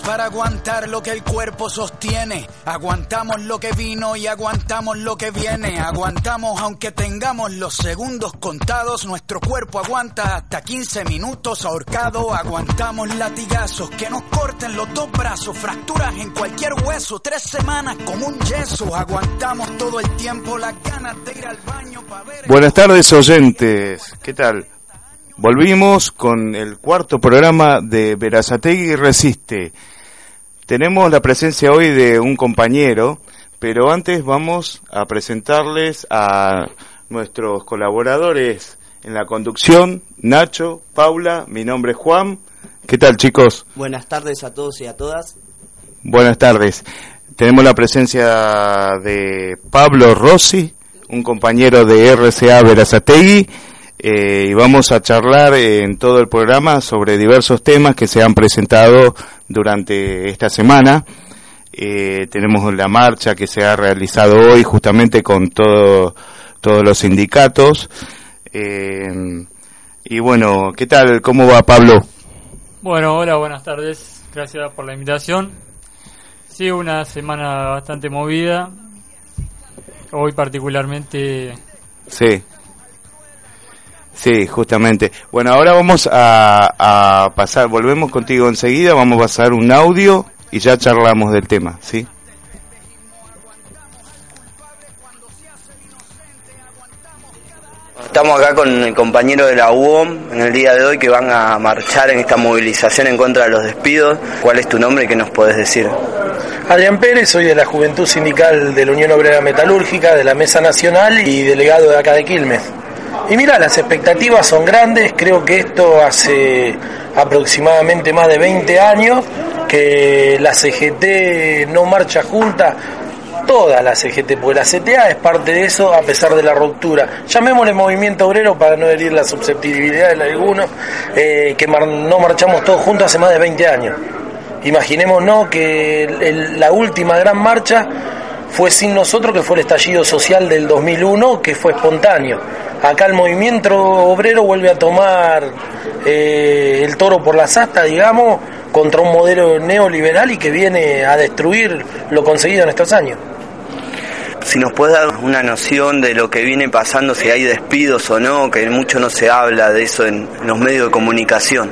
para aguantar lo que el cuerpo sostiene. Aguantamos lo que vino y aguantamos lo que viene. Aguantamos aunque tengamos los segundos contados. Nuestro cuerpo aguanta hasta 15 minutos ahorcado. Aguantamos latigazos que nos corten los dos brazos. Fracturas en cualquier hueso. Tres semanas como un yeso. Aguantamos todo el tiempo las ganas de ir al baño para ver. Buenas tardes oyentes. ¿Qué tal? Volvimos con el cuarto programa de Verazategui Resiste. Tenemos la presencia hoy de un compañero, pero antes vamos a presentarles a nuestros colaboradores en la conducción, Nacho, Paula, mi nombre es Juan. ¿Qué tal chicos? Buenas tardes a todos y a todas. Buenas tardes. Tenemos la presencia de Pablo Rossi, un compañero de RCA Verazategui eh, y vamos a charlar en todo el programa sobre diversos temas que se han presentado durante esta semana. Eh, tenemos la marcha que se ha realizado hoy justamente con todo, todos los sindicatos. Eh, y bueno, ¿qué tal? ¿Cómo va Pablo? Bueno, hola, buenas tardes. Gracias por la invitación. Sí, una semana bastante movida. Hoy particularmente Sí. Sí, justamente. Bueno, ahora vamos a, a, pasar, volvemos contigo enseguida, vamos a pasar un audio y ya charlamos del tema, ¿sí? Estamos acá con el compañero de la UOM en el día de hoy que van a marchar en esta movilización en contra de los despidos. ¿Cuál es tu nombre y qué nos podés decir? Adrián Pérez, soy de la Juventud Sindical de la Unión Obrera Metalúrgica, de la Mesa Nacional y delegado de acá de Quilmes. Y mira, las expectativas son grandes, creo que esto hace aproximadamente más de 20 años que la CGT no marcha junta, toda la CGT, porque la CTA es parte de eso a pesar de la ruptura. Llamémosle movimiento obrero para no herir la susceptibilidad de algunos, eh, que no marchamos todos juntos hace más de 20 años. Imaginémonos que la última gran marcha fue sin nosotros, que fue el estallido social del 2001, que fue espontáneo. Acá el movimiento obrero vuelve a tomar eh, el toro por la asta, digamos, contra un modelo neoliberal y que viene a destruir lo conseguido en estos años. Si nos puedes dar una noción de lo que viene pasando, si hay despidos o no, que mucho no se habla de eso en los medios de comunicación.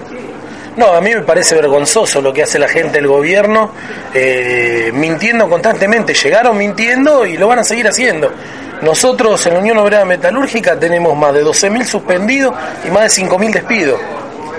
No, a mí me parece vergonzoso lo que hace la gente del gobierno, eh, mintiendo constantemente. Llegaron mintiendo y lo van a seguir haciendo. Nosotros en la Unión Obrera Metalúrgica tenemos más de 12.000 suspendidos y más de 5.000 despidos.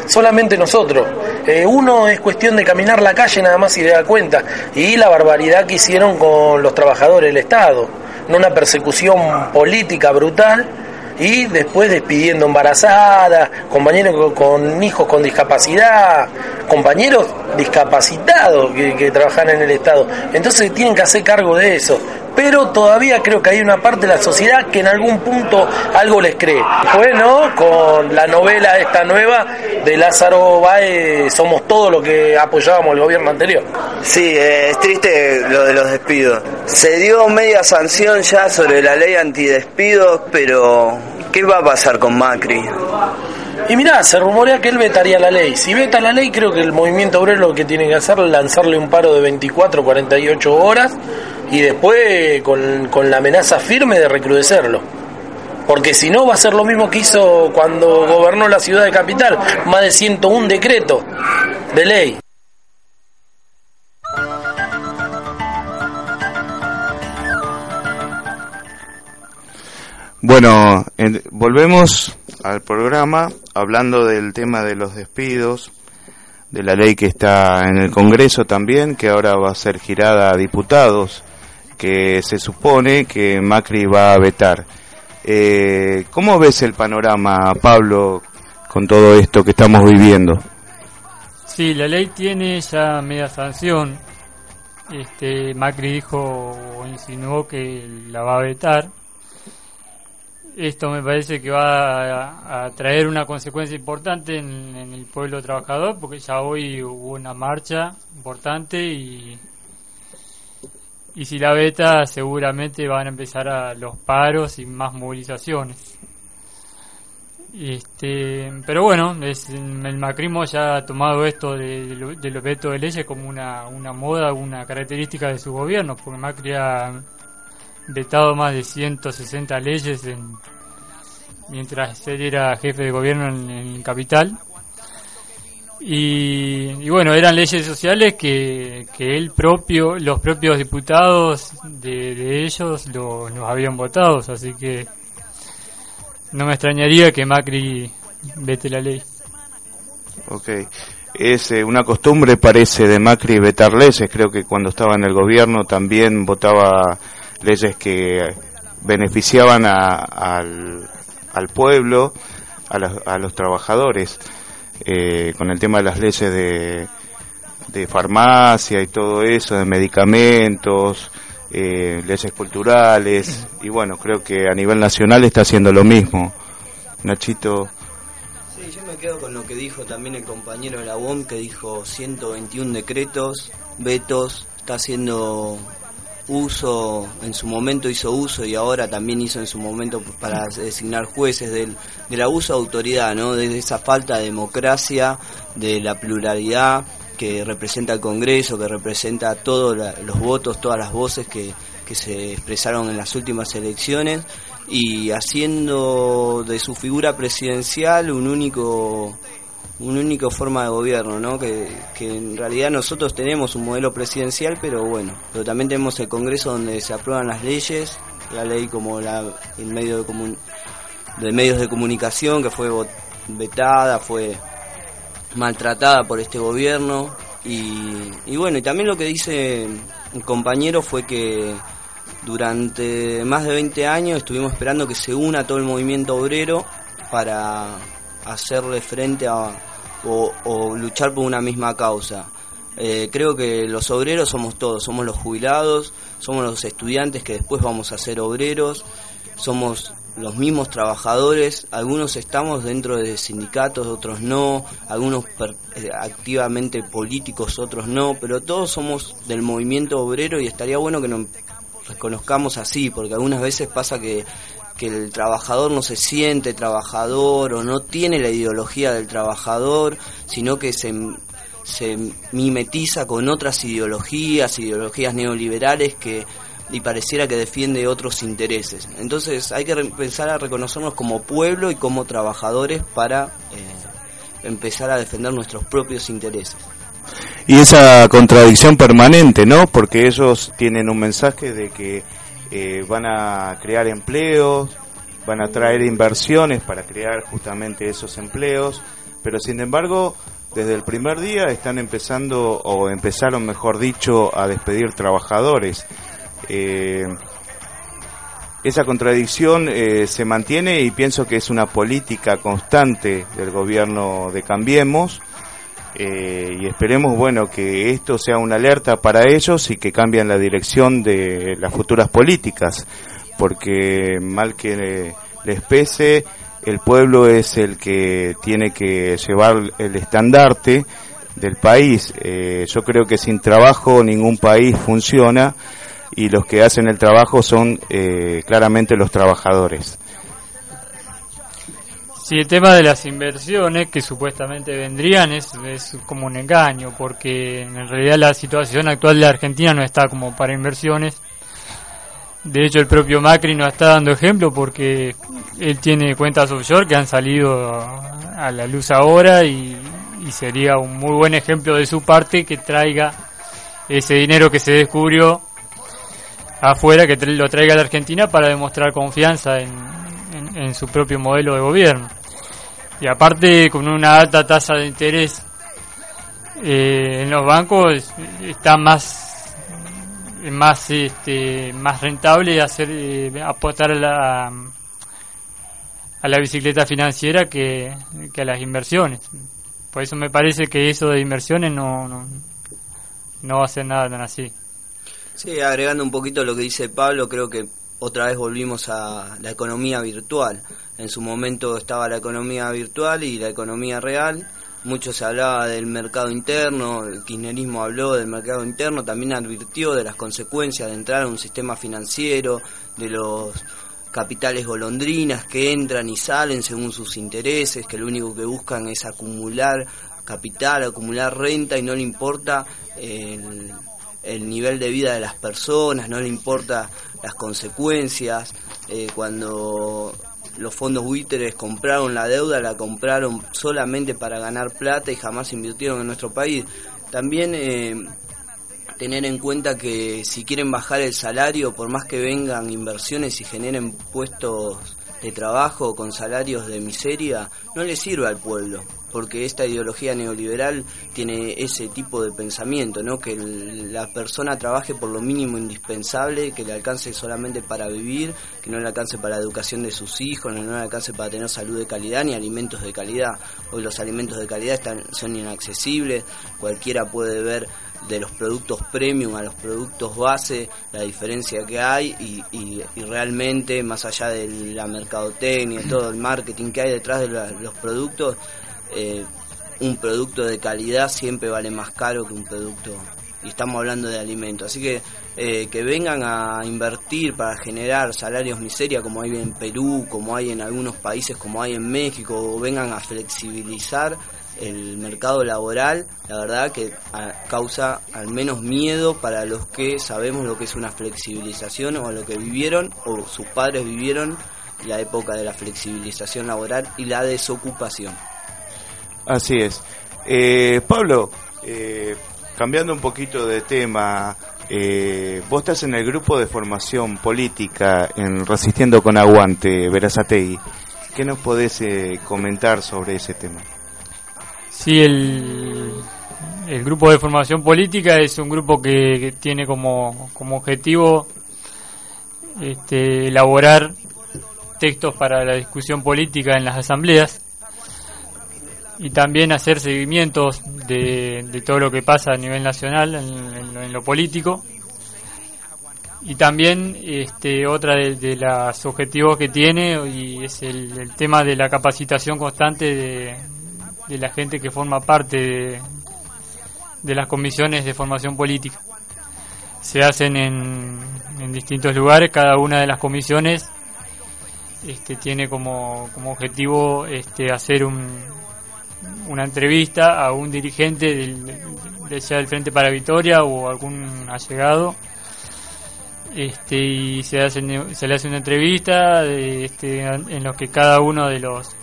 Solamente nosotros. Eh, uno es cuestión de caminar la calle nada más y de dar cuenta. Y la barbaridad que hicieron con los trabajadores del Estado. No una persecución política brutal y después despidiendo embarazadas, compañeros con hijos con discapacidad, compañeros discapacitados que, que, trabajan en el Estado. Entonces tienen que hacer cargo de eso. Pero todavía creo que hay una parte de la sociedad que en algún punto algo les cree. Bueno, con la novela esta nueva de Lázaro Báez, somos todo lo que apoyábamos el gobierno anterior. Sí, eh, es triste lo de los despidos. Se dio media sanción ya sobre la ley antidespidos, pero ¿qué va a pasar con Macri? Y mirá, se rumorea que él vetaría la ley. Si veta la ley, creo que el movimiento obrero lo que tiene que hacer es lanzarle un paro de 24, 48 horas y después con, con la amenaza firme de recrudecerlo. Porque si no va a ser lo mismo que hizo cuando gobernó la ciudad de Capital, más de 101 decretos de ley. Bueno, en, volvemos al programa hablando del tema de los despidos, de la ley que está en el Congreso también, que ahora va a ser girada a diputados, que se supone que Macri va a vetar. Eh, ¿Cómo ves el panorama, Pablo, con todo esto que estamos viviendo? Sí, la ley tiene ya media sanción. Este, Macri dijo o insinuó que la va a vetar esto me parece que va a, traer una consecuencia importante en, el pueblo trabajador, porque ya hoy hubo una marcha importante y, y si la beta seguramente van a empezar a los paros y más movilizaciones. Este, pero bueno, es, el macrismo ya ha tomado esto de, de, los vetos de leyes como una, una moda, una característica de su gobierno, porque Macri ha vetado más de 160 leyes en, mientras él era jefe de gobierno en, en Capital. Y, bueno, eran leyes sociales que, que él propio, los propios diputados de, ellos lo, los habían votado, así que no me extrañaría que Macri vete la ley. Ok. Es eh, una costumbre, parece, de Macri vetar leyes. Creo que cuando estaba en el gobierno también votaba leyes que beneficiaban a, al, al pueblo, a, a los trabajadores. Eh, con el tema de las leyes de, de farmacia y todo eso, de medicamentos, eh, leyes culturales, y bueno, creo que a nivel nacional está haciendo lo mismo. Nachito. Sí, yo me quedo con lo que dijo también el compañero de la UOM, que dijo 121 decretos, vetos, está haciendo uso, en su momento hizo uso y ahora también hizo en su momento para designar jueces del, del abuso de autoridad, ¿no? de esa falta de democracia, de la pluralidad que representa el Congreso, que representa todos los votos, todas las voces que, que se expresaron en las últimas elecciones y haciendo de su figura presidencial un único una única forma de gobierno, ¿no? Que, en realidad nosotros tenemos un modelo presidencial, pero bueno, pero también tenemos el Congreso donde se aprueban las leyes, la ley como la el medio de, de medios de comunicación que fue vetada, fue maltratada por este gobierno y, y bueno, y también lo que dice el compañero fue que durante más de 20 años estuvimos esperando que se una todo el movimiento obrero para hacerle frente a, o, luchar por una misma causa. Eh, creo que los obreros somos todos, somos los jubilados, somos los estudiantes que después vamos a ser obreros, somos los mismos trabajadores, algunos estamos dentro de sindicatos, otros no, algunos eh, activamente políticos, otros no, pero todos somos del movimiento obrero y estaría bueno que nos reconozcamos así, porque algunas veces pasa que que el trabajador no se siente trabajador o no tiene la ideología del trabajador, sino que se, se mimetiza con otras ideologías, ideologías neoliberales que y pareciera que defiende otros intereses. Entonces hay que empezar a reconocernos como pueblo y como trabajadores para eh, empezar a defender nuestros propios intereses. Y esa contradicción permanente, ¿no? Porque ellos tienen un mensaje de que eh, van a crear empleos, van a traer inversiones para crear justamente esos empleos, pero sin embargo, desde el primer día están empezando, o empezaron mejor dicho, a despedir trabajadores. Eh, esa contradicción eh, se mantiene y pienso que es una política constante del gobierno de Cambiemos eh, y esperemos bueno que esto sea una alerta para ellos y que cambien la dirección de las futuras políticas porque mal que les pese el pueblo es el que tiene que llevar el estandarte del país. Eh, yo creo que sin trabajo ningún país funciona y los que hacen el trabajo son eh, claramente los trabajadores Sí, el tema de las inversiones que supuestamente vendrían es, es como un engaño, porque en realidad la situación actual de Argentina no está como para inversiones. De hecho, el propio Macri no está dando ejemplo porque él tiene cuentas offshore que han salido a la luz ahora y, y sería un muy buen ejemplo de su parte que traiga ese dinero que se descubrió afuera, que lo traiga a la Argentina para demostrar confianza en, en, su propio modelo de gobierno. Y aparte, con una alta tasa de interés eh, en los bancos, está más más este más rentable hacer eh, apostar a la a la bicicleta financiera que, que a las inversiones por eso me parece que eso de inversiones no no, no va a ser nada tan así sí agregando un poquito lo que dice Pablo creo que otra vez volvimos a la economía virtual. En su momento estaba la economía virtual y la economía real. Mucho se hablaba del mercado interno, el kirchnerismo habló del mercado interno, también advirtió de las consecuencias de entrar a un sistema financiero, de los capitales golondrinas que entran y salen según sus intereses, que lo único que buscan es acumular capital, acumular renta y no le importa el, el nivel de vida de las personas, no le importa las consecuencias. Eh, cuando los fondos buitres compraron la deuda, la compraron solamente para ganar plata y jamás invirtieron en nuestro país. También eh, tener en cuenta que si quieren bajar el salario, por más que vengan inversiones y generen puestos de trabajo con salarios de miseria, no le sirve al pueblo porque esta ideología neoliberal tiene ese tipo de pensamiento, ¿no? que la persona trabaje por lo mínimo indispensable, que le alcance solamente para vivir, que no le alcance para la educación de sus hijos, no le alcance para tener salud de calidad ni alimentos de calidad. Hoy los alimentos de calidad están, son inaccesibles, cualquiera puede ver de los productos premium a los productos base, la diferencia que hay y, realmente más allá de la mercadotecnia, todo el marketing que hay detrás de los productos, eh, un producto de calidad siempre vale más caro que un producto y estamos hablando de alimentos así que eh, que vengan a invertir para generar salarios miseria como hay en Perú como hay en algunos países como hay en México o vengan a flexibilizar el mercado laboral la verdad que causa al menos miedo para los que sabemos lo que es una flexibilización o lo que vivieron o sus padres vivieron la época de la flexibilización laboral y la desocupación Así es. Eh, Pablo, eh, cambiando un poquito de tema, eh, vos estás en el grupo de formación política en Resistiendo con Aguante, Verazategui. ¿Qué nos podés comentar sobre ese tema? Sí, el, el grupo de formación política es un grupo que, tiene como, como objetivo este, elaborar textos para la discusión política en las asambleas y también hacer seguimientos de, de, todo lo que pasa a nivel nacional en, lo político. Y también este otra de, los objetivos que tiene y es el, tema de la capacitación constante de, de, la gente que forma parte de, de las comisiones de formación política. Se hacen en, en distintos lugares cada una de las comisiones este tiene como, como objetivo este hacer un, una entrevista a un dirigente del, sea del Frente para Victoria o algún allegado. Este, y se, hace, se le hace una entrevista este, en lo que cada uno de los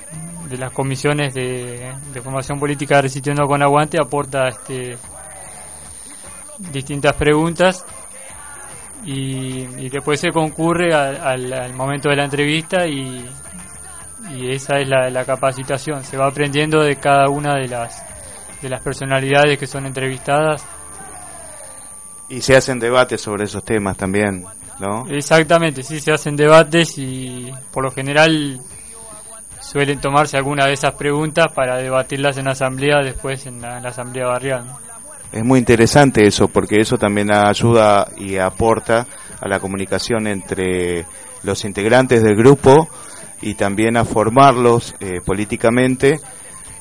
de las comisiones de, formación política resistiendo con aguante aporta este, distintas preguntas. Y, después se concurre al momento de la entrevista y, y esa es la, capacitación. Se va aprendiendo de cada una de las, de las personalidades que son entrevistadas. Y se hacen debates sobre esos temas también, ¿no? Exactamente, sí, se hacen debates y por lo general suelen tomarse alguna de esas preguntas para debatirlas en asamblea después en la, asamblea barrial. Es muy interesante eso porque eso también ayuda y aporta a la comunicación entre los integrantes del grupo y también a formarlos eh, políticamente.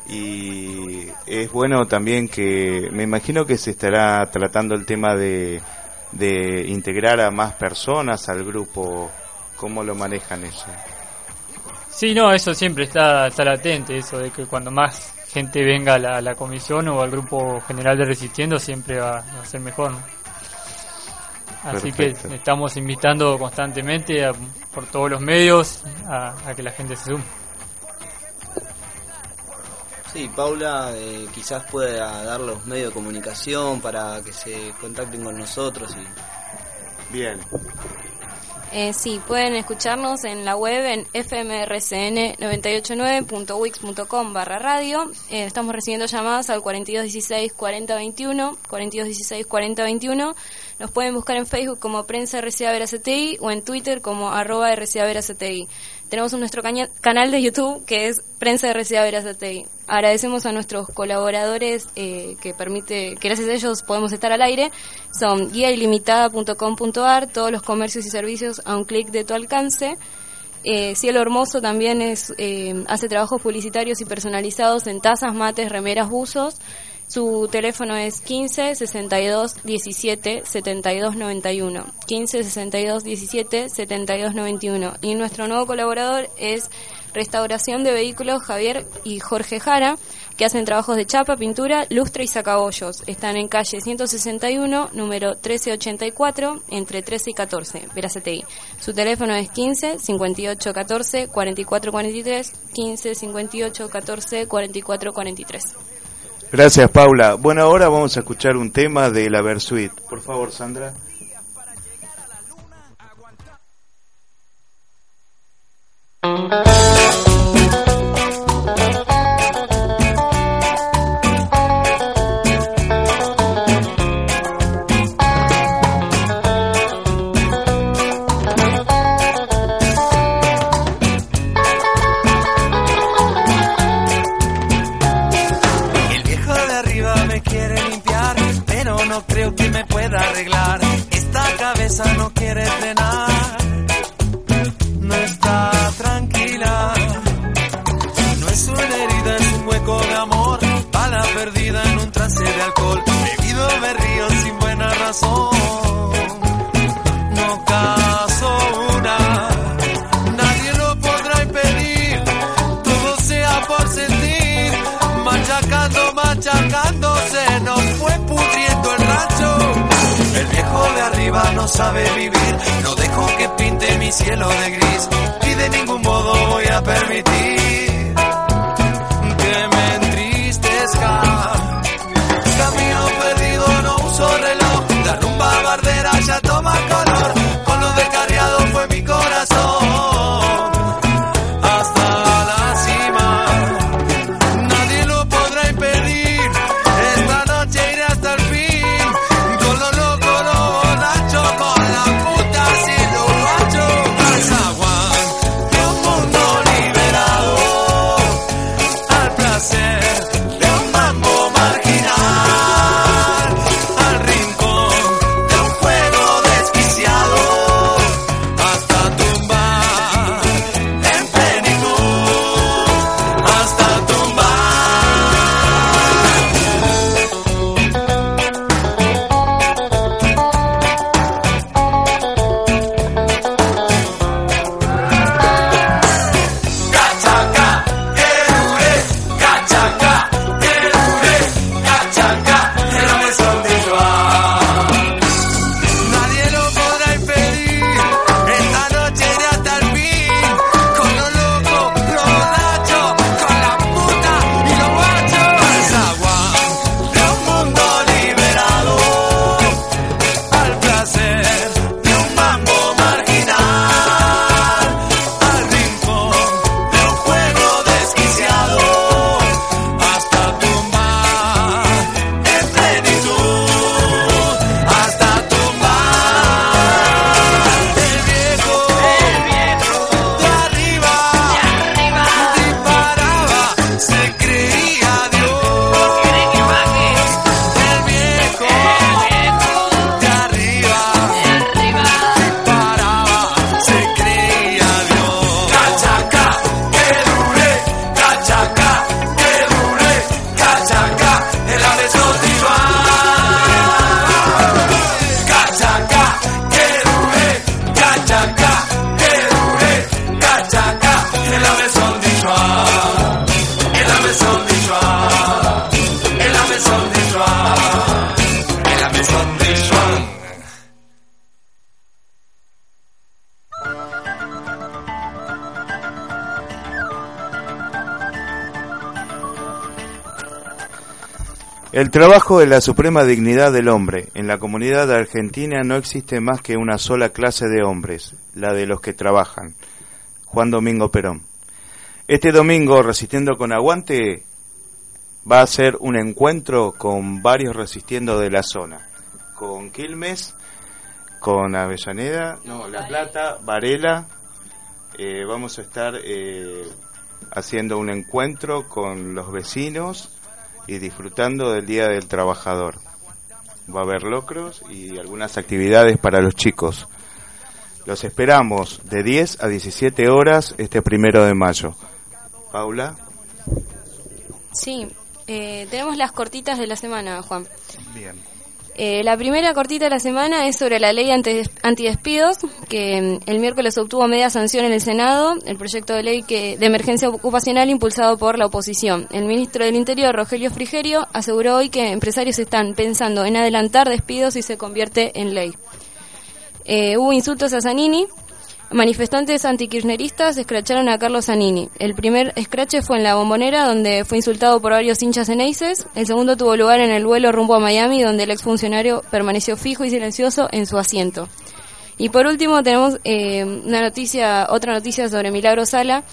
Y es bueno también que me imagino que se estará tratando el tema de, de integrar a más personas al grupo. Cómo lo manejan eso sí no eso siempre está está latente eso de que cuando más gente venga a la, la comisión o al grupo general de resistiendo siempre va, a ser mejor Así que estamos invitando constantemente por todos los medios a, que la gente se sume. Sí, Paula eh, quizás pueda dar los medios de comunicación para que se contacten con nosotros. y Bien. Eh, sí, pueden escucharnos en la web en fmrcn989.wix.com barra radio. Eh, estamos recibiendo llamadas al 4216 4021, 4216 4021. Nos pueden buscar en Facebook como Prensa RCA Veracti o en Twitter como arroba RCA Veracti. Tenemos nuestro canal de YouTube que es Prensa RCA Veracti. Agradecemos a nuestros colaboradores eh, que permite, que gracias a ellos podemos estar al aire. Son guiailimitada.com.ar, todos los comercios y servicios a un clic de tu alcance. Eh, Cielo Hermoso también es, eh, hace trabajos publicitarios y personalizados en tazas, mates, remeras, buzos. Su teléfono es 15 62 17 72 91. 15 62 17 72 91. Y nuestro nuevo colaborador es Restauración de Vehículos Javier y Jorge Jara, que hacen trabajos de chapa, pintura, lustre y sacabollos. Están en calle 161, número 1384, entre 13 y 14, Verazategui. Su teléfono es 15 58 14 44 43, 15 58 14 44 43. Gracias, Paula. Bueno, ahora vamos a escuchar un tema de la Versuit. Por favor, Sandra. Que me pueda arreglar. Esta cabeza no quiere frenar, no está tranquila. No es una herida, es un hueco de amor, bala perdida en un trance de alcohol. Bebido me río sin buena razón. Viejo de arriba no sabe vivir, no dejo que pinte mi cielo de gris, y de ningún modo voy a permitir El trabajo de la suprema dignidad del hombre. En la comunidad argentina no existe más que una sola clase de hombres, la de los que trabajan. Juan Domingo Perón. Este domingo, Resistiendo con Aguante, va a ser un encuentro con varios resistiendo de la zona. Con Quilmes, con Avellaneda, no, La Plata, Varela. Eh, vamos a estar eh, haciendo un encuentro con los vecinos y disfrutando del Día del Trabajador. Va a haber locros y algunas actividades para los chicos. Los esperamos de 10 a 17 horas este primero de mayo. Paula. Sí, Eh, tenemos las cortitas de la semana, Juan. Bien. Eh, la primera cortita de la semana es sobre la ley anti- antidespidos, que mm, el miércoles obtuvo media sanción en el Senado, el proyecto de ley que, de emergencia ocupacional impulsado por la oposición. El ministro del Interior, Rogelio Frigerio, aseguró hoy que empresarios están pensando en adelantar despidos si se convierte en ley. Eh, hubo insultos a Zanini. Manifestantes antikirchneristas escracharon a Carlos Zanini. El primer escrache fue en la bombonera, donde fue insultado por varios hinchas eneises. El segundo tuvo lugar en el vuelo rumbo a Miami, donde el exfuncionario permaneció fijo y silencioso en su asiento. Y por último tenemos eh, una noticia, otra noticia sobre Milagro Sala,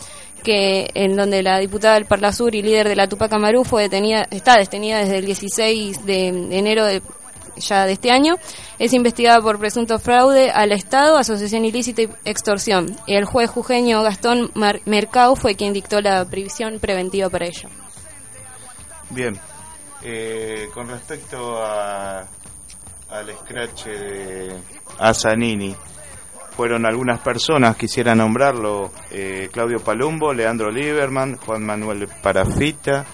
que en donde la diputada del Parla Sur y líder de la Tupac Amaru fue detenida, está detenida desde el 16 de enero de ya de este año, es investigada por presunto fraude al Estado, asociación ilícita y extorsión. El juez jujeño Gastón Mar- Mercado fue quien dictó la previsión preventiva para ello. Bien. Eh, con respecto a, al scratch de Asanini, fueron algunas personas, quisiera nombrarlo, eh, Claudio Palumbo, Leandro Lieberman, Juan Manuel Parafita,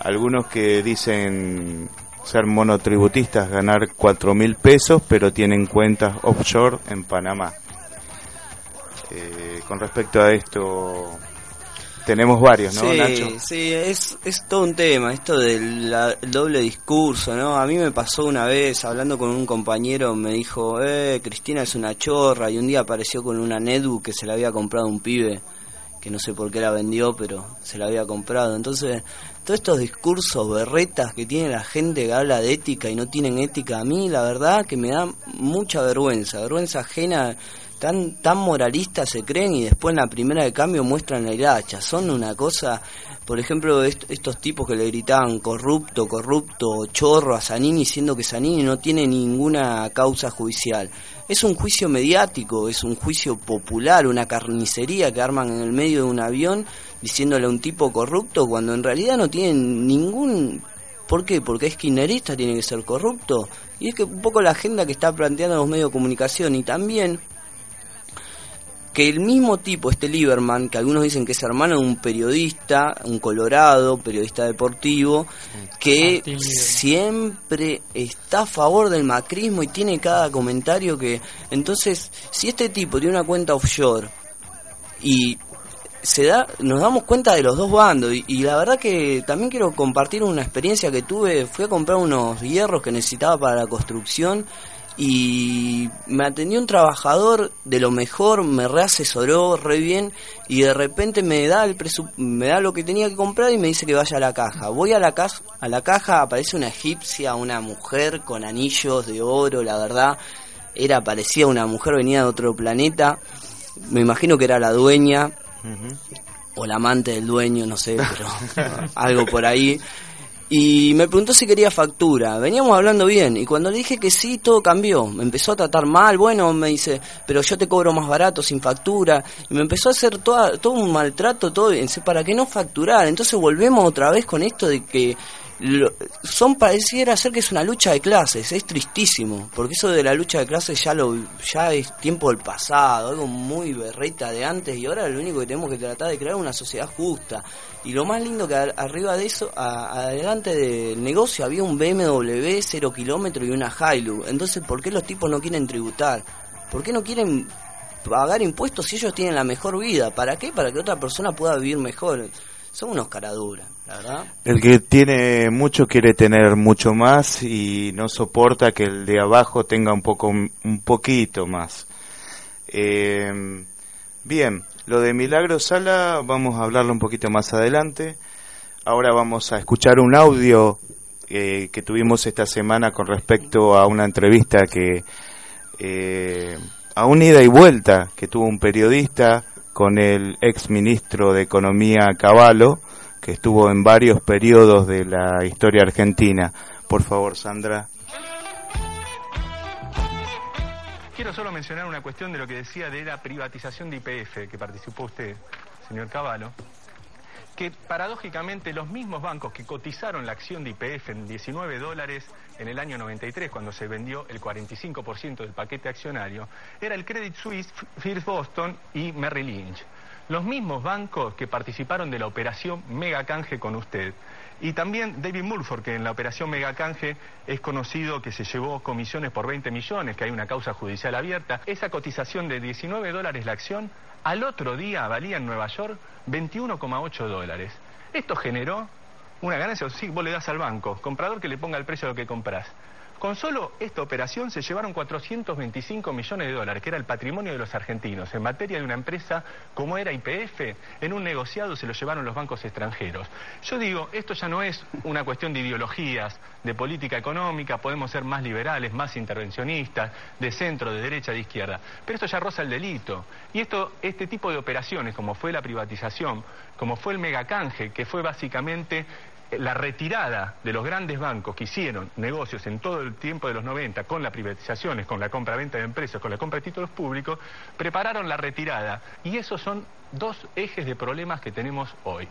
algunos que dicen ser monotributistas, ganar cuatro mil pesos, pero tienen cuentas offshore en Panamá. Eh, con respecto a esto, tenemos varios, ¿no, sí, Nacho? sí, es, es todo un tema, esto del la- doble discurso, ¿no? A mí me pasó una vez, hablando con un compañero, me dijo, eh, Cristina es una chorra, y un día apareció con una Nedu que se la había comprado un pibe, que no sé por qué la vendió, pero se la había comprado. Entonces, todos estos discursos berretas que tiene la gente que habla de ética y no tienen ética, a mí la verdad que me da mucha vergüenza, vergüenza ajena tan tan moralistas se creen y después en la primera de cambio muestran la hilacha. Son una cosa, por ejemplo, est- estos tipos que le gritaban corrupto, corrupto, chorro a Zanini, siendo que Zanini no tiene ninguna causa judicial. Es un juicio mediático, es un juicio popular, una carnicería que arman en el medio de un avión diciéndole a un tipo corrupto cuando en realidad no tienen ningún ¿Por qué? Porque es kirchnerista, tiene que ser corrupto. Y es que un poco la agenda que está planteando los medios de comunicación y también que el mismo tipo, este Lieberman, que algunos dicen que es hermano de un periodista, un colorado, periodista deportivo, que Lieberman. siempre está a favor del macrismo y tiene cada comentario que... Entonces, si este tipo tiene una cuenta offshore y se da, nos damos cuenta de los dos bandos y, y la verdad que también quiero compartir una experiencia que tuve, fui a comprar unos hierros que necesitaba para la construcción y me atendió un trabajador de lo mejor, me reasesoró re bien y de repente me da el presu- me da lo que tenía que comprar y me dice que vaya a la caja. Voy a la caja, a la caja aparece una egipcia, una mujer con anillos de oro, la verdad era parecía una mujer venía de otro planeta. Me imagino que era la dueña o la amante del dueño, no sé, pero algo por ahí. Y me preguntó si quería factura. Veníamos hablando bien y cuando le dije que sí, todo cambió. Me empezó a tratar mal, bueno, me dice, pero yo te cobro más barato sin factura. Y me empezó a hacer toda, todo un maltrato, todo, para que no facturar. Entonces volvemos otra vez con esto de que lo- son pareciera ser que es una lucha de clases, es tristísimo, porque eso de la lucha de clases ya lo ya es tiempo del pasado, algo muy berreta de antes y ahora lo único que tenemos que tratar de crear una sociedad justa. Y lo más lindo que ar- arriba de eso, a- adelante del negocio había un BMW 0 kilómetro y una Hilux. Entonces, ¿por qué los tipos no quieren tributar? ¿Por qué no quieren pagar impuestos si ellos tienen la mejor vida? ¿Para qué? Para que otra persona pueda vivir mejor. Son unos caraduras, verdad. El que tiene mucho quiere tener mucho más y no soporta que el de abajo tenga un poco, un poquito más. Eh, bien, lo de Milagro Sala vamos a hablarlo un poquito más adelante. Ahora vamos a escuchar un audio eh, que tuvimos esta semana con respecto a una entrevista que eh, a una ida y vuelta que tuvo un periodista con el ex ministro de Economía Cavallo, que estuvo en varios periodos de la historia argentina. Por favor, Sandra. Quiero solo mencionar una cuestión de lo que decía de la privatización de IPF, que participó usted, señor Cavallo, que paradójicamente los mismos bancos que cotizaron la acción de IPF en 19 dólares en el año 93, cuando se vendió el 45% del paquete accionario, era el Credit Suisse, First Boston y Merrill Lynch. Los mismos bancos que participaron de la operación Mega Canje con usted. Y también David Mulford, que en la operación Megacanje es conocido que se llevó comisiones por 20 millones, que hay una causa judicial abierta. Esa cotización de 19 dólares la acción, al otro día valía en Nueva York 21,8 dólares. Esto generó una ganancia, sí, vos le das al banco, comprador que le ponga el precio de lo que compras. Con solo esta operación se llevaron 425 millones de dólares, que era el patrimonio de los argentinos. En materia de una empresa como era IPF, en un negociado se lo llevaron los bancos extranjeros. Yo digo, esto ya no es una cuestión de ideologías, de política económica, podemos ser más liberales, más intervencionistas, de centro, de derecha, de izquierda. Pero esto ya roza el delito. Y esto, este tipo de operaciones, como fue la privatización, como fue el megacanje, que fue básicamente la retirada de los grandes bancos que hicieron negocios en todo el tiempo de los 90 con las privatizaciones, con la compra-venta de empresas, con la compra de títulos públicos, prepararon la retirada. Y esos son dos ejes de problemas que tenemos hoy.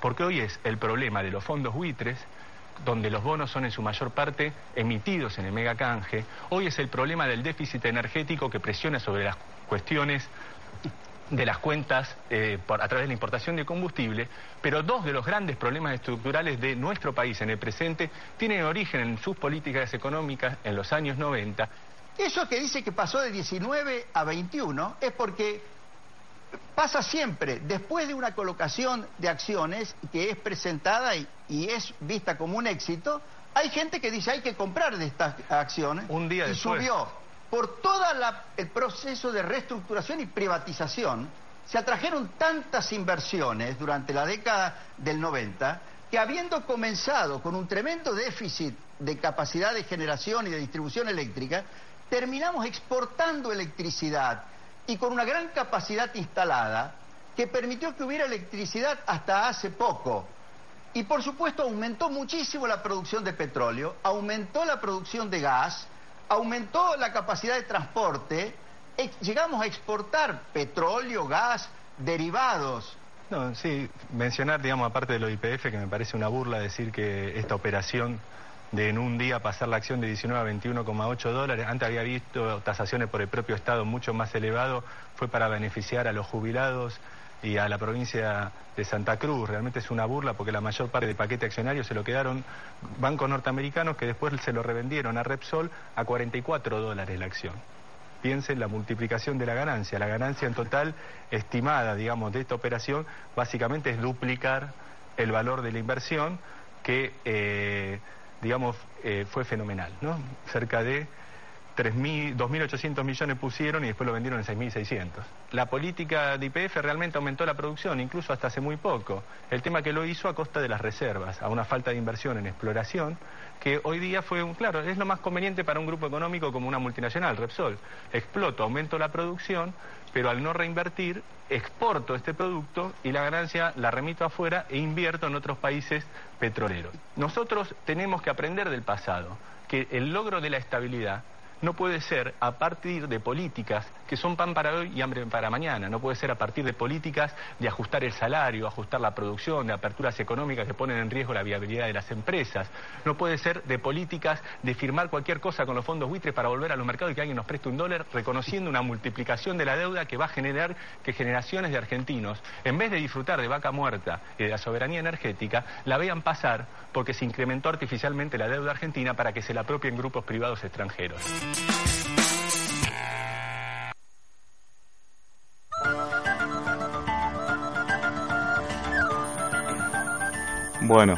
Porque hoy es el problema de los fondos buitres, donde los bonos son en su mayor parte emitidos en el megacanje. Hoy es el problema del déficit energético que presiona sobre las cuestiones de las cuentas eh, por, a través de la importación de combustible, pero dos de los grandes problemas estructurales de nuestro país en el presente tienen origen en sus políticas económicas en los años 90. Eso que dice que pasó de 19 a 21 es porque pasa siempre, después de una colocación de acciones que es presentada y, y es vista como un éxito, hay gente que dice hay que comprar de estas acciones Un día y después. subió por todo el proceso de reestructuración y privatización, se atrajeron tantas inversiones durante la década del 90 que habiendo comenzado con un tremendo déficit de capacidad de generación y de distribución eléctrica, terminamos exportando electricidad y con una gran capacidad instalada que permitió que hubiera electricidad hasta hace poco. Y por supuesto aumentó muchísimo la producción de petróleo, aumentó la producción de gas, aumentó la capacidad de transporte, llegamos a exportar petróleo, gas, derivados. No, sí, mencionar, digamos, aparte de lo IPF, que me parece una burla decir que esta operación de en un día pasar la acción de 19 a 21,8 dólares, antes había visto tasaciones por el propio Estado mucho más elevado, fue para beneficiar a los jubilados y a la provincia de Santa Cruz. Realmente es una burla porque la mayor parte del paquete accionario se lo quedaron bancos norteamericanos que después se lo revendieron a Repsol a 44 dólares la acción piensen la multiplicación de la ganancia. La ganancia en total estimada, digamos, de esta operación, básicamente es duplicar el valor de la inversión que, eh, digamos, eh, fue fenomenal, ¿no? Cerca de 3.000, 2.800 millones pusieron y después lo vendieron en 6.600. La política de IPF realmente aumentó la producción, incluso hasta hace muy poco. El tema que lo hizo a costa de las reservas, a una falta de inversión en exploración, que hoy día fue, un, claro, es lo más conveniente para un grupo económico como una multinacional, Repsol. Exploto, aumento la producción, pero al no reinvertir, exporto este producto y la ganancia la remito afuera e invierto en otros países petroleros. Nosotros tenemos que aprender del pasado, que el logro de la estabilidad no puede ser a partir de políticas que son pan para hoy y hambre para mañana. No puede ser a partir de políticas de ajustar el salario, ajustar la producción, de aperturas económicas que ponen en riesgo la viabilidad de las empresas. No puede ser de políticas de firmar cualquier cosa con los fondos buitres para volver a los mercados y que alguien nos preste un dólar, reconociendo una multiplicación de la deuda que va a generar que generaciones de argentinos, en vez de disfrutar de vaca muerta y de la soberanía energética, la vean pasar porque se incrementó artificialmente la deuda argentina para que se la apropien grupos privados extranjeros. Bueno,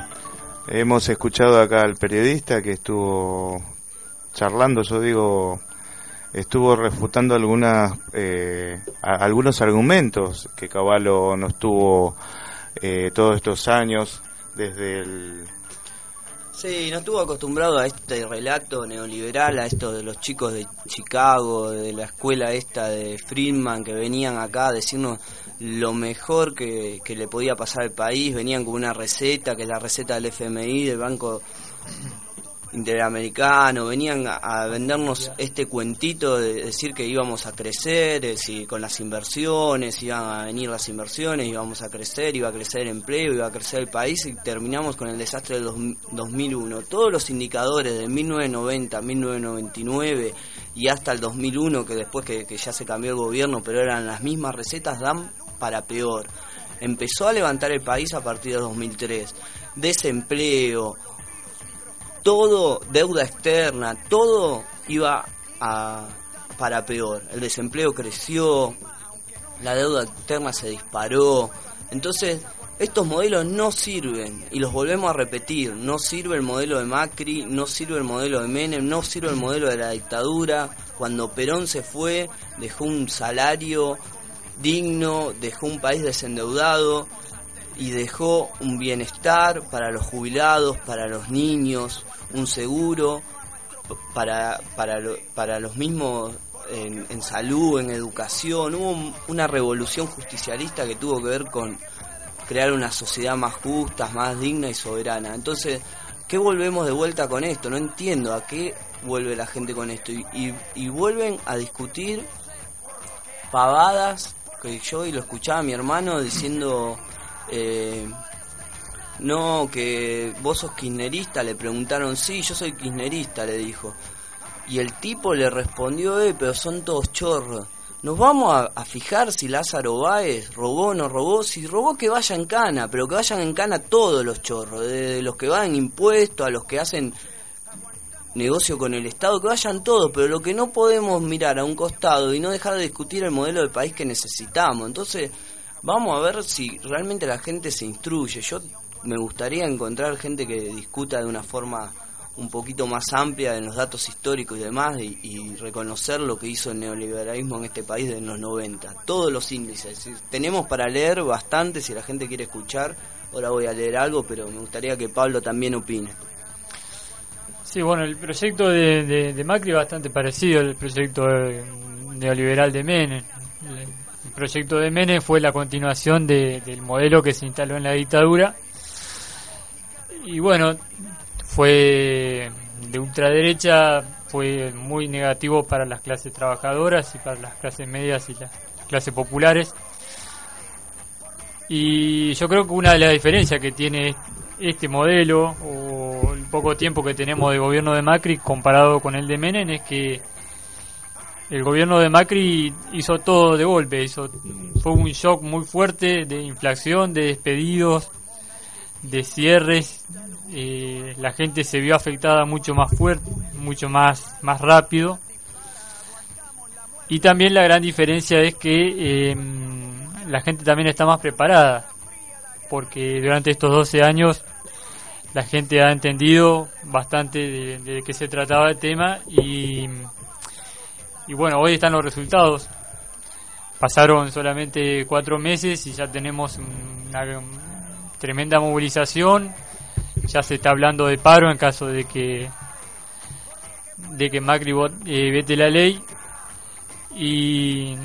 hemos escuchado acá al periodista que estuvo charlando, yo digo, estuvo refutando algunas, eh, algunos argumentos que Caballo nos tuvo eh, todos estos años desde el Sí, no estuvo acostumbrado a este relato neoliberal, a esto de los chicos de Chicago, de la escuela esta de Friedman, que venían acá a decirnos lo mejor que, que le podía pasar al país, venían con una receta, que es la receta del FMI, del Banco Interamericano, venían a, vendernos este cuentito de decir que íbamos a crecer, eh, si con las inversiones, iban a venir las inversiones, íbamos a crecer, iba a crecer el empleo, iba a crecer el país y terminamos con el desastre del dos- 2001. Todos los indicadores de 1990, 1999 y hasta el 2001, que después que, que ya se cambió el gobierno, pero eran las mismas recetas, dan para peor empezó a levantar el país a partir de 2003. desempleo, todo, deuda externa, todo iba a, para peor. El desempleo creció, la deuda externa se disparó. Entonces, estos modelos no sirven y los volvemos a repetir. No sirve el modelo de Macri, no sirve el modelo de Menem, no sirve el modelo de la dictadura. Cuando Perón se fue, dejó un salario digno, dejó un país desendeudado y dejó un bienestar para los jubilados, para los niños, un seguro para, para, para los mismos en, en, salud, en educación. Hubo una revolución justicialista que tuvo que ver con crear una sociedad más justa, más digna y soberana. Entonces, ¿qué volvemos de vuelta con esto? No entiendo a qué vuelve la gente con esto. Y, y, y vuelven a discutir pavadas que yo y lo escuchaba mi hermano diciendo... Eh, no, que vos sos kirchnerista, le preguntaron, sí, yo soy kirchnerista, le dijo. Y el tipo le respondió, eh, pero son todos chorros. Nos vamos a, fijar si Lázaro Báez robó o no robó. Si robó, que vaya en cana, pero que vayan en cana todos los chorros, desde los que van impuestos a los que hacen negocio con el Estado, que vayan todos, pero lo que no podemos mirar a un costado y no dejar de discutir el modelo de país que necesitamos. Entonces, vamos a ver si realmente la gente se instruye. Yo me gustaría encontrar gente que discuta de una forma un poquito más amplia en los datos históricos y demás y, reconocer lo que hizo el neoliberalismo en este país en los 90. Todos los índices. Tenemos para leer bastante si la gente quiere escuchar. Ahora voy a leer algo, pero me gustaría que Pablo también opine. Sí, bueno, el proyecto de, de, de Macri es bastante parecido al proyecto neoliberal de Menem. Proyecto de Menem fue la continuación de, del modelo que se instaló en la dictadura y bueno, fue de ultraderecha, fue muy negativo para las clases trabajadoras y para las clases medias y las clases populares. Y yo creo que una de las diferencias que tiene este modelo o el poco tiempo que tenemos de gobierno de Macri comparado con el de Menem es que el gobierno de Macri hizo todo de golpe, hizo fue un shock muy fuerte de inflación, de despedidos, de cierres, eh, la gente se vio afectada mucho más fuerte, mucho más, más rápido. Y también la gran diferencia es que eh, la gente también está más preparada, porque durante estos 12 años la gente ha entendido bastante de, de qué se trataba el tema y, y bueno, hoy están los resultados. Pasaron solamente cuatro meses y ya tenemos una, tremenda movilización. Ya se está hablando de paro en caso de que de que Macri eh, vete la ley. Y, y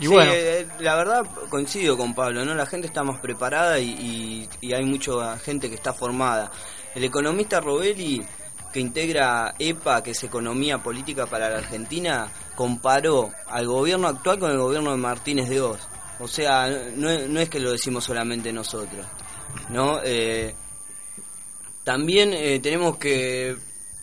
sí, bueno. Eh, la verdad coincido con Pablo, ¿no? La gente está más preparada y, y, y hay mucha gente que está formada. El economista Robelli que integra EPA, que es Economía Política para la Argentina, comparó al gobierno actual con el gobierno de Martínez de Oz. O sea, no, es que lo decimos solamente nosotros. ¿no? Eh, también eh, tenemos que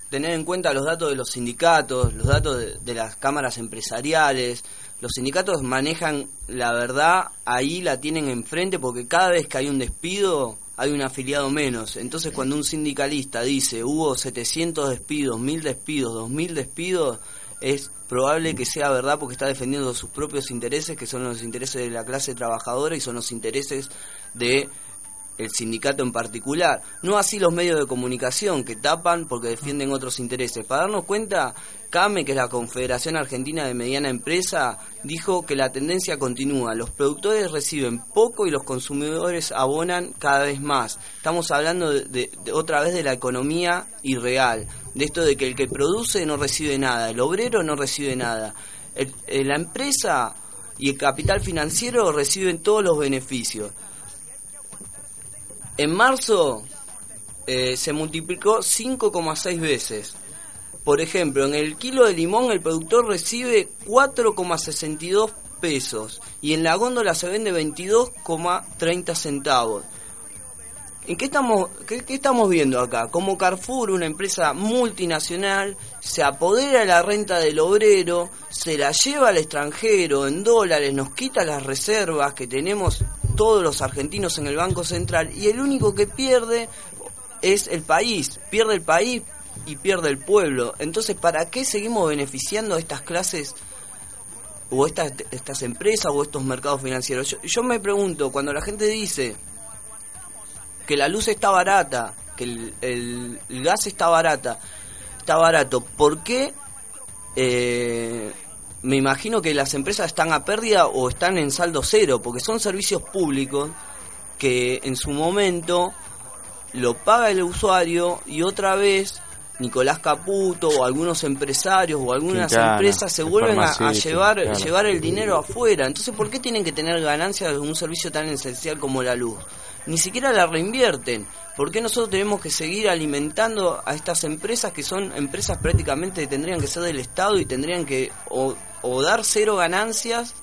tener en cuenta los datos de los sindicatos, los datos de, las cámaras empresariales. Los sindicatos manejan la verdad, ahí la tienen enfrente porque cada vez que hay un despido hay un afiliado menos. Entonces cuando un sindicalista dice hubo 700 despidos, 1000 despidos, 2000 despidos, es probable que sea verdad porque está defendiendo sus propios intereses, que son los intereses de la clase trabajadora y son los intereses de el sindicato en particular, no así los medios de comunicación que tapan porque defienden otros intereses. Para darnos cuenta, CAME, que es la Confederación Argentina de Mediana Empresa, dijo que la tendencia continúa. Los productores reciben poco y los consumidores abonan cada vez más. Estamos hablando de, otra vez de la economía irreal, de esto de que el que produce no recibe nada, el obrero no recibe nada. El, el, la empresa y el capital financiero reciben todos los beneficios. En marzo eh, se multiplicó 5,6 veces. Por ejemplo, en el kilo de limón el productor recibe 4,62 pesos y en la góndola se vende 22,30 centavos. ¿En qué estamos, qué, qué, estamos viendo acá? Como Carrefour, una empresa multinacional, se apodera de la renta del obrero, se la lleva al extranjero en dólares, nos quita las reservas que tenemos todos los argentinos en el Banco Central y el único que pierde es el país, pierde el país y pierde el pueblo. Entonces, ¿para qué seguimos beneficiando a estas clases o estas, estas empresas o estos mercados financieros? Yo, me pregunto, cuando la gente dice que la luz está barata, que el gas está barata, está barato, ¿por qué? eh, me imagino que las empresas están a pérdida o están en saldo cero, porque son servicios públicos que en su momento lo paga el usuario y otra vez Nicolás Caputo o algunos empresarios o algunas Quintana, empresas se el vuelven a, llevar claro. llevar el dinero afuera. Entonces, ¿por qué tienen que tener ganancias de un servicio tan esencial como la luz? Ni siquiera la reinvierten. ¿Por qué nosotros tenemos que seguir alimentando a estas empresas que son empresas prácticamente que tendrían que ser del Estado y tendrían que o, o dar cero ganancias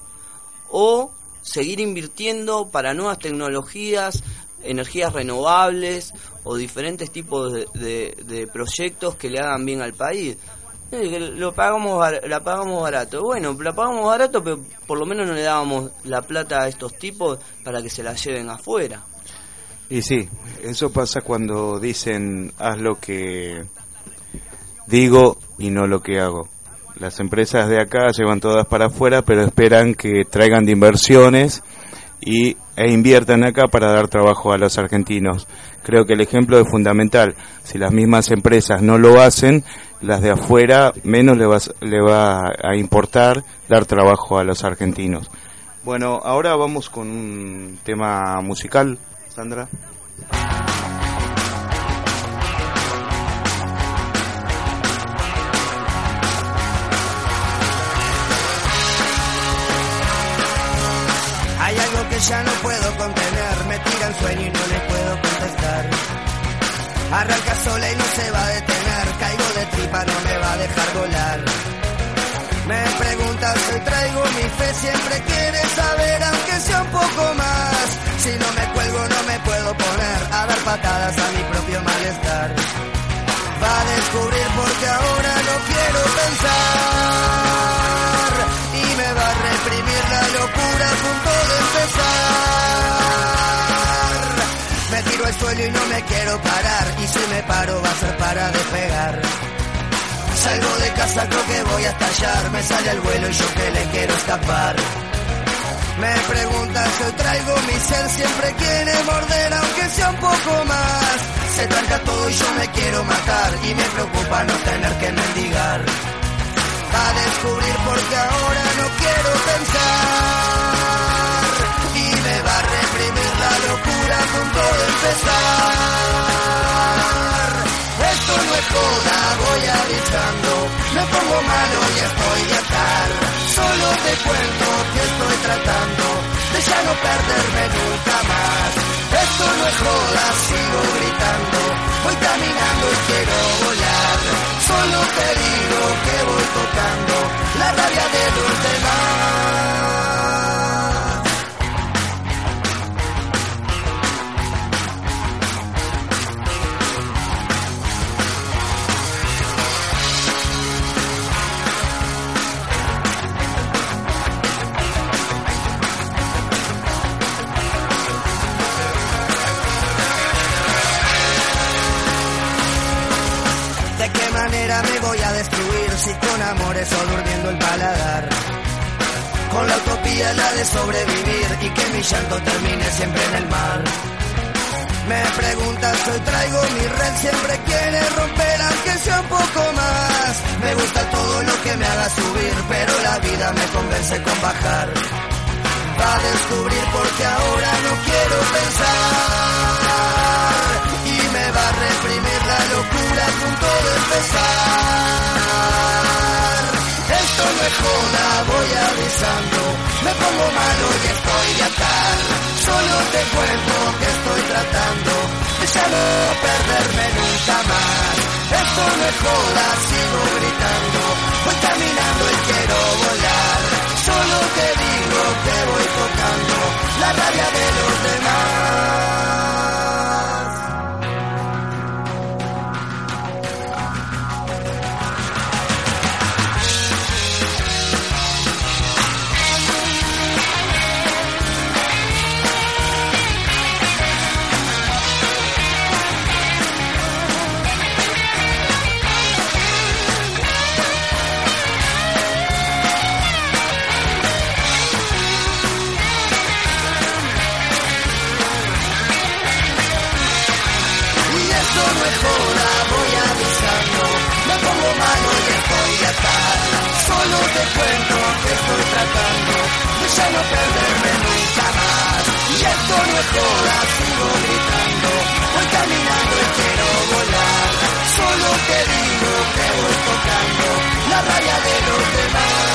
o seguir invirtiendo para nuevas tecnologías, energías renovables o diferentes tipos de, proyectos que le hagan bien al país. Lo pagamos, la pagamos barato. Bueno, la pagamos barato, pero por lo menos no le dábamos la plata a estos tipos para que se la lleven afuera. Y sí, eso pasa cuando dicen haz lo que digo y no lo que hago. Las empresas de acá llevan todas para afuera, pero esperan que traigan de inversiones y e inviertan acá para dar trabajo a los argentinos. Creo que el ejemplo es fundamental. Si las mismas empresas no lo hacen, las de afuera menos le va, le va a importar dar trabajo a los argentinos. Bueno, ahora vamos con un tema musical, Sandra. Ya no puedo contener, me tira el sueño y no le puedo contestar. Arranca sola y no se va a detener, caigo de tripa, no me va a dejar volar. Me preguntas si traigo mi fe, siempre quiere saber, aunque sea un poco más. Si no me cuelgo, no me puedo poner a dar patadas a mi propio malestar. Va a descubrir porque ahora no quiero pensar reprimir la locura a punto de empezar. Me tiro al suelo y no me quiero parar y si me paro va a ser para despegar. Salgo de casa, creo que voy a estallar, me sale al vuelo y yo que le quiero escapar. Me preguntas hoy traigo mi ser, siempre quiere morder, aunque sea un poco más. Se tranca todo y yo me quiero matar, y me preocupa no tener que mendigar. A descubrir porque ahora no quiero pensar, y me va a reprimir la locura a punto de empezar. Esto no es joda, voy avisando, me pongo malo y estoy de atar. Solo te cuento que estoy tratando de ya no perderme nunca más. Esto no es joda, sigo gritando, voy caminando y quiero volar. Solo te digo tocando la rabia de los demás. O durmiendo el paladar? Con la utopía la de sobrevivir y que mi llanto termine siempre en el mar. Me preguntas, hoy traigo mi red, siempre quiere romper aunque sea un poco más. Me gusta todo lo que me haga subir, pero la vida me convence con bajar. Va a descubrir porque ahora no quiero pensar y me va a reprimir la locura a punto de empezar. Es joda, voy avisando, me pongo malo y estoy de atar. Solo te cuento que estoy tratando de ya no perderme nunca más. Esto es joda, sigo gritando, voy caminando y quiero volar. Solo te digo que voy tocando la rabia de los demás. Ya no perderme nunca más. Y esto no es joda, sigo gritando, voy caminando y quiero volar. Solo te digo que voy tocando la raya de los demás.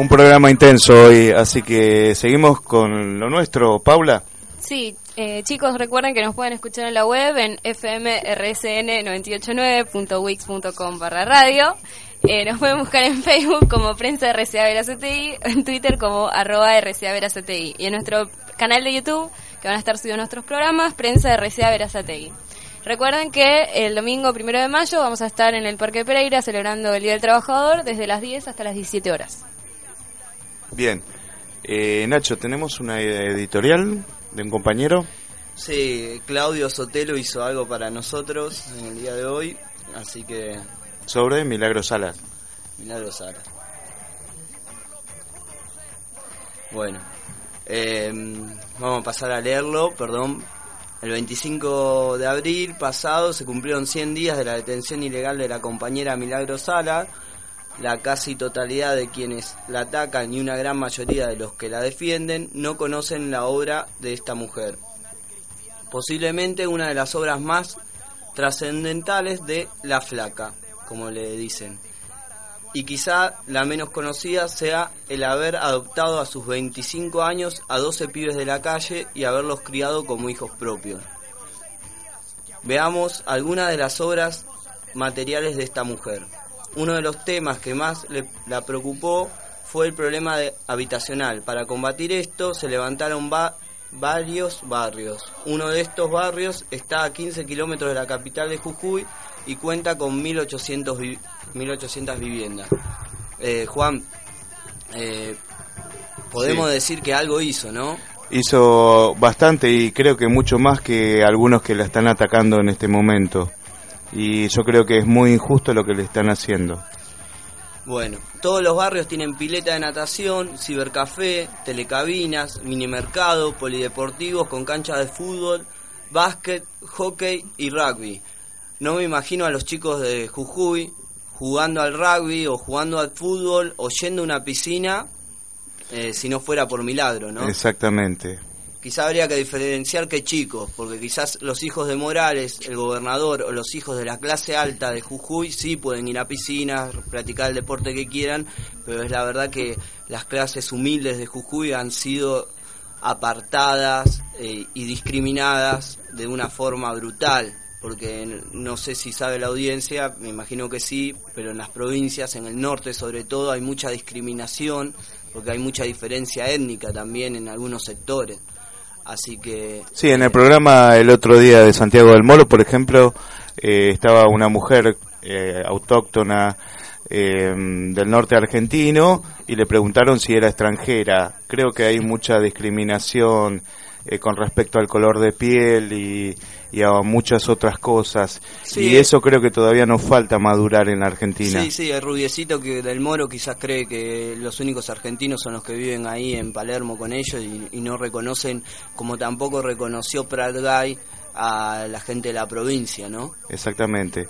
Un programa intenso hoy, así que seguimos con lo nuestro, Paula. Sí, eh, chicos, recuerden que nos pueden escuchar en la web en fmrsn989.wix.com barra radio. Eh, nos pueden buscar en Facebook como Prensa RCA Veracti, en Twitter como arroba RCA Veracti y en nuestro canal de YouTube, que van a estar subidos nuestros programas, Prensa RCA Veracti. Recuerden que el domingo primero de mayo vamos a estar en el Parque Pereira celebrando el Día del Trabajador desde las 10 hasta las 17 horas. Bien. Eh, Nacho, tenemos una editorial de un compañero. Sí, Claudio Sotelo hizo algo para nosotros en el día de hoy, así que Sobre Milagro Salas. Milagro Sara. Bueno, eh, vamos a pasar a leerlo, perdón. El 25 de abril pasado se cumplieron 100 días de la detención ilegal de la compañera Milagro Sala. La casi totalidad de quienes la atacan y una gran mayoría de los que la defienden no conocen la obra de esta mujer. Posiblemente una de las obras más trascendentales de La Flaca, como le dicen. Y quizá la menos conocida sea el haber adoptado a sus 25 años a 12 pibes de la calle y haberlos criado como hijos propios. Veamos algunas de las obras materiales de esta mujer. Uno de los temas que más le, la preocupó fue el problema de- habitacional. Para combatir esto se levantaron va- varios barrios. Uno de estos barrios está a 15 kilómetros de la capital de Jujuy y cuenta con 1800, vi- 1800 viviendas. Eh, Juan, eh, podemos Sí. decir que algo hizo, ¿no? Hizo bastante y creo que mucho más que algunos que la están atacando en este momento. Y yo creo que es muy injusto lo que le están haciendo. Bueno, todos los barrios tienen pileta de natación, cibercafé, telecabinas, minimercado, polideportivos con canchas de fútbol, básquet, hockey y rugby. No me imagino a los chicos de Jujuy jugando al rugby o jugando al fútbol o yendo a una piscina eh, si no fuera por milagro, ¿no? Exactamente. Quizá habría que diferenciar qué chicos, porque quizás los hijos de Morales, el gobernador o los hijos de la clase alta de Jujuy sí pueden ir a piscinas, practicar el deporte que quieran, pero es la verdad que las clases humildes de Jujuy han sido apartadas eh, y discriminadas de una forma brutal, porque no sé si sabe la audiencia, me imagino que sí, pero en las provincias, en el norte sobre todo, hay mucha discriminación, porque hay mucha diferencia étnica también en algunos sectores. Así que Sí, en el programa el otro día de Santiago del Moro, por ejemplo, eh, estaba una mujer eh, autóctona eh, del norte argentino y le preguntaron si era extranjera. Creo que hay mucha discriminación eh, con respecto al color de piel y, y a muchas otras cosas. Sí. Y eso creo que todavía nos falta madurar en la Argentina. Sí, sí, el rubiecito que del Moro quizás cree que los únicos argentinos son los que viven ahí en Palermo con ellos y, y no reconocen, como tampoco reconoció Prat Guy a la gente de la provincia, ¿no? Exactamente.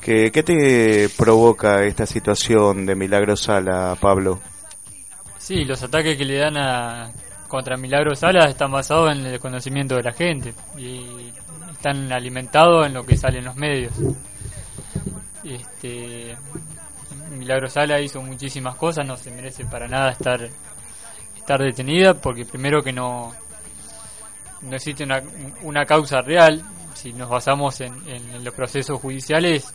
¿Qué, ¿Qué te provoca esta situación de Milagro Sala, Pablo? Sí, los ataques que le dan a contra Milagro Sala están basados en el conocimiento de la gente y están alimentados en lo que sale en los medios. Este Milagro Sala hizo muchísimas cosas, no se merece para nada estar estar detenida porque primero que no no existe una, una causa real, si nos basamos en, en los procesos judiciales,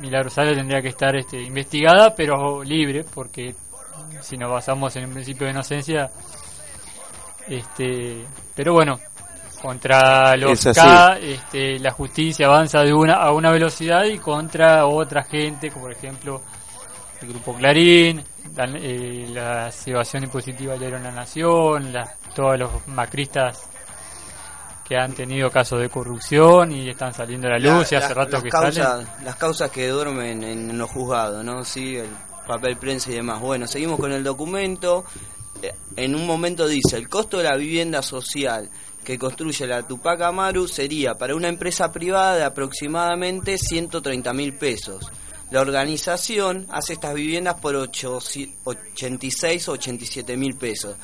Milagro Sala tendría que estar este, investigada pero libre porque si nos basamos en un principio de inocencia este pero bueno contra los. K este, la justicia avanza de una a una velocidad y contra otra gente como por ejemplo el grupo Clarín la, eh, la evasión impositiva de la Nación la- todos los macristas que han tenido casos de corrupción y están saliendo a la luz y hace rato las que causas, salen. Las causas que duermen en, en los juzgados, ¿no? Sí, el papel prensa y demás. Bueno, seguimos con el documento. Eh, En un momento dice, el costo de la vivienda social que construye la Tupac Amaru sería para una empresa privada de aproximadamente 130 mil pesos. La organización hace estas viviendas por 8 86 o 87 mil pesos.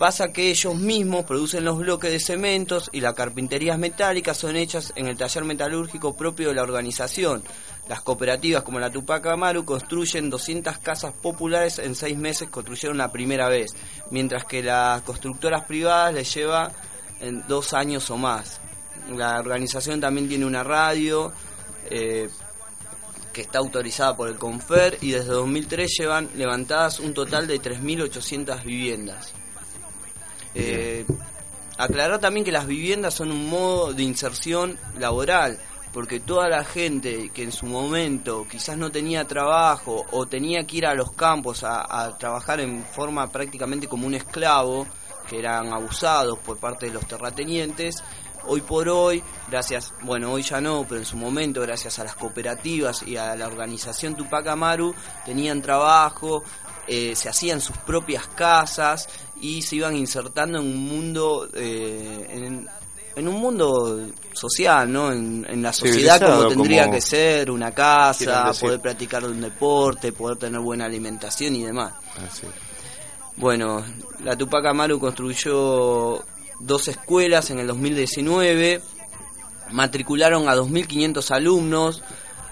Pasa que ellos mismos producen los bloques de cementos y las carpinterías metálicas son hechas en el taller metalúrgico propio de la organización. Las cooperativas como la Tupac Amaru construyen 200 casas populares en seis meses, construyeron la primera vez, mientras que las constructoras privadas les lleva en dos años o más. La organización también tiene una radio eh, que está autorizada por el Confer y desde 2003 llevan levantadas un total de 3.800 viviendas. Eh, también que las viviendas son un modo de inserción laboral, porque toda la gente que en su momento quizás no tenía trabajo o tenía que ir a los campos a, a trabajar en forma prácticamente como un esclavo, que eran abusados por parte de los terratenientes, hoy por hoy, gracias, bueno, hoy ya no, pero en su momento, gracias a las cooperativas y a la organización Tupac Amaru, tenían trabajo, eh, se hacían sus propias casas y se iban insertando en un mundo, eh, en, en un mundo social, ¿no? En, en la sociedad como tendría como que ser, una casa, poder practicar un deporte, poder tener buena alimentación y demás. Así. Bueno, la Tupac Amaru construyó dos escuelas en el 2019, matricularon a 2.500 alumnos,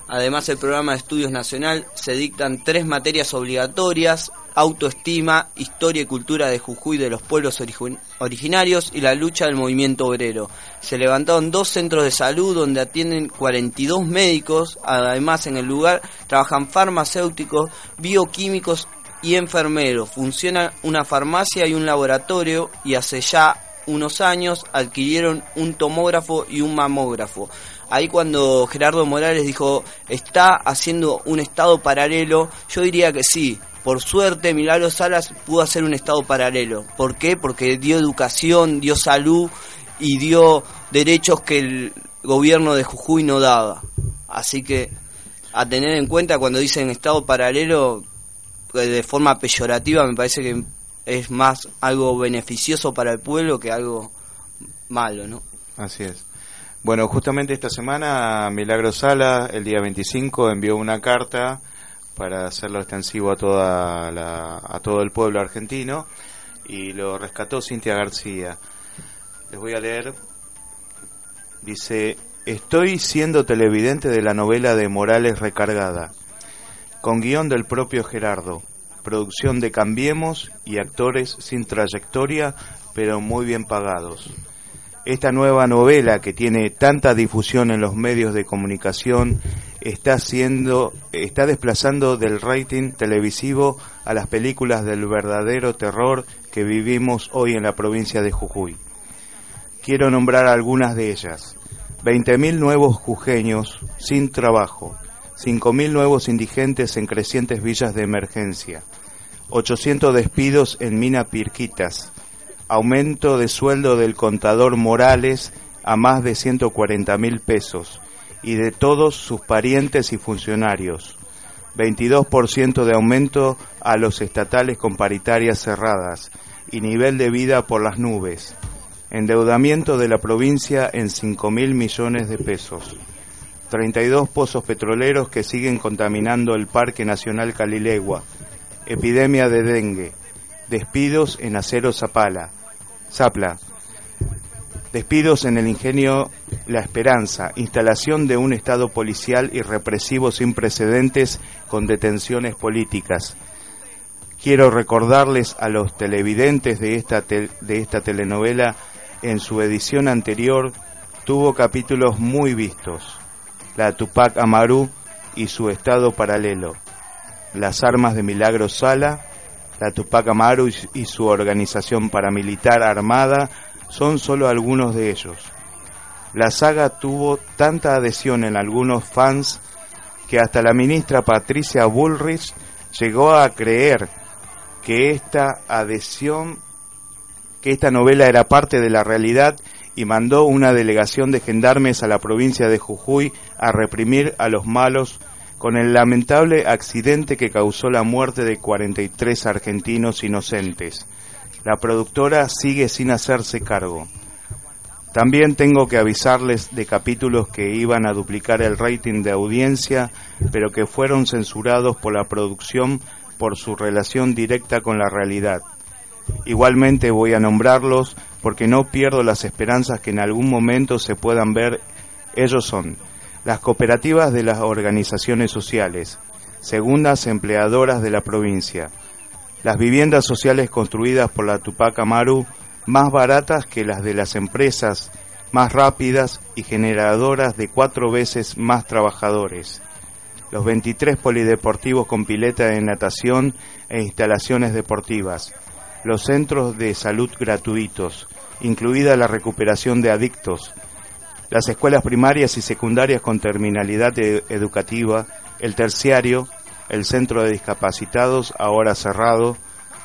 además el programa de estudios nacional se dictan tres materias obligatorias, autoestima, historia y cultura de Jujuy de los pueblos origi- originarios y la lucha del movimiento obrero. Se levantaron dos centros de salud donde atienden 42 médicos, además en el lugar trabajan farmacéuticos, bioquímicos y enfermeros. Funciona una farmacia y un laboratorio y hace ya unos años adquirieron un tomógrafo y un mamógrafo. Ahí cuando Gerardo Morales dijo, está haciendo un estado paralelo, yo diría que sí. Por suerte, Milagro Salas pudo hacer un estado paralelo. ¿Por qué? Porque dio educación, dio salud y dio derechos que el gobierno de Jujuy no daba. Así que a tener en cuenta cuando dicen estado paralelo, eh, de forma peyorativa, me parece que es más algo beneficioso para el pueblo que algo malo, ¿no? Así es. Bueno, justamente esta semana Milagro Sala, el día 25, envió una carta para hacerlo extensivo a toda la, a todo el pueblo argentino y lo rescató Cintia García. Les voy a leer. Dice, estoy siendo televidente de la novela de Morales Recargada, con guion del propio Gerardo, producción de Cambiemos y actores sin trayectoria, pero muy bien pagados. Esta nueva novela que tiene tanta difusión en los medios de comunicación está haciendo, está desplazando del rating televisivo a las películas del verdadero terror que vivimos hoy en la provincia de Jujuy. Quiero nombrar algunas de ellas. 20.000 nuevos jujeños sin trabajo, 5.000 nuevos indigentes en crecientes villas de emergencia, 800 despidos en Mina Pirquitas, aumento de sueldo del contador Morales a más de 140 mil pesos y de todos sus parientes y funcionarios. 22% de aumento a los estatales con paritarias cerradas y nivel de vida por las nubes. Endeudamiento de la provincia en 5 mil millones de pesos. 32 pozos petroleros que siguen contaminando el Parque Nacional Calilegua. Epidemia de dengue. Despidos en Acero Zapala. Zapla. Despidos en el ingenio La Esperanza. Instalación de un Estado policial y represivo sin precedentes con detenciones políticas. Quiero recordarles a los televidentes de esta, de esta telenovela, en su edición anterior tuvo capítulos muy vistos. La Tupac Amaru y su Estado paralelo. Las armas de Milagro Sala, la Tupac Amaru y su organización paramilitar armada son solo algunos de ellos. La saga tuvo tanta adhesión en algunos fans que hasta la ministra Patricia Bullrich llegó a creer que esta adhesión, que esta novela era parte de la realidad y mandó una delegación de gendarmes a la provincia de Jujuy a reprimir a los malos con el lamentable accidente que causó la muerte de 43 argentinos inocentes. La productora sigue sin hacerse cargo. También tengo que avisarles de capítulos que iban a duplicar el rating de audiencia, pero que fueron censurados por la producción por su relación directa con la realidad. Igualmente voy a nombrarlos porque no pierdo las esperanzas que en algún momento se puedan ver. Ellos son las cooperativas de las organizaciones sociales, segundas empleadoras de la provincia, las viviendas sociales construidas por la Tupac Amaru más baratas que las de las empresas, más rápidas y generadoras de cuatro veces más trabajadores. Los 23 polideportivos con pileta de natación e instalaciones deportivas. Los centros de salud gratuitos, incluida la recuperación de adictos. Las escuelas primarias y secundarias con terminalidad e- educativa. El terciario, el centro de discapacitados ahora cerrado.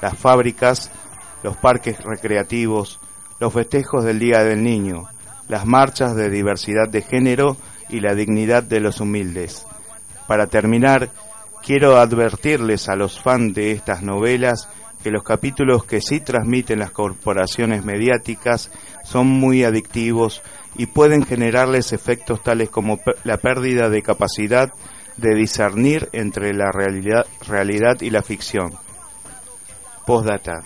Las fábricas, los parques recreativos, los festejos del Día del Niño, las marchas de diversidad de género y la dignidad de los humildes. Para terminar, quiero advertirles a los fans de estas novelas que los capítulos que sí transmiten las corporaciones mediáticas son muy adictivos y pueden generarles efectos tales como la pérdida de capacidad de discernir entre la realidad, realidad y la ficción. Postdata.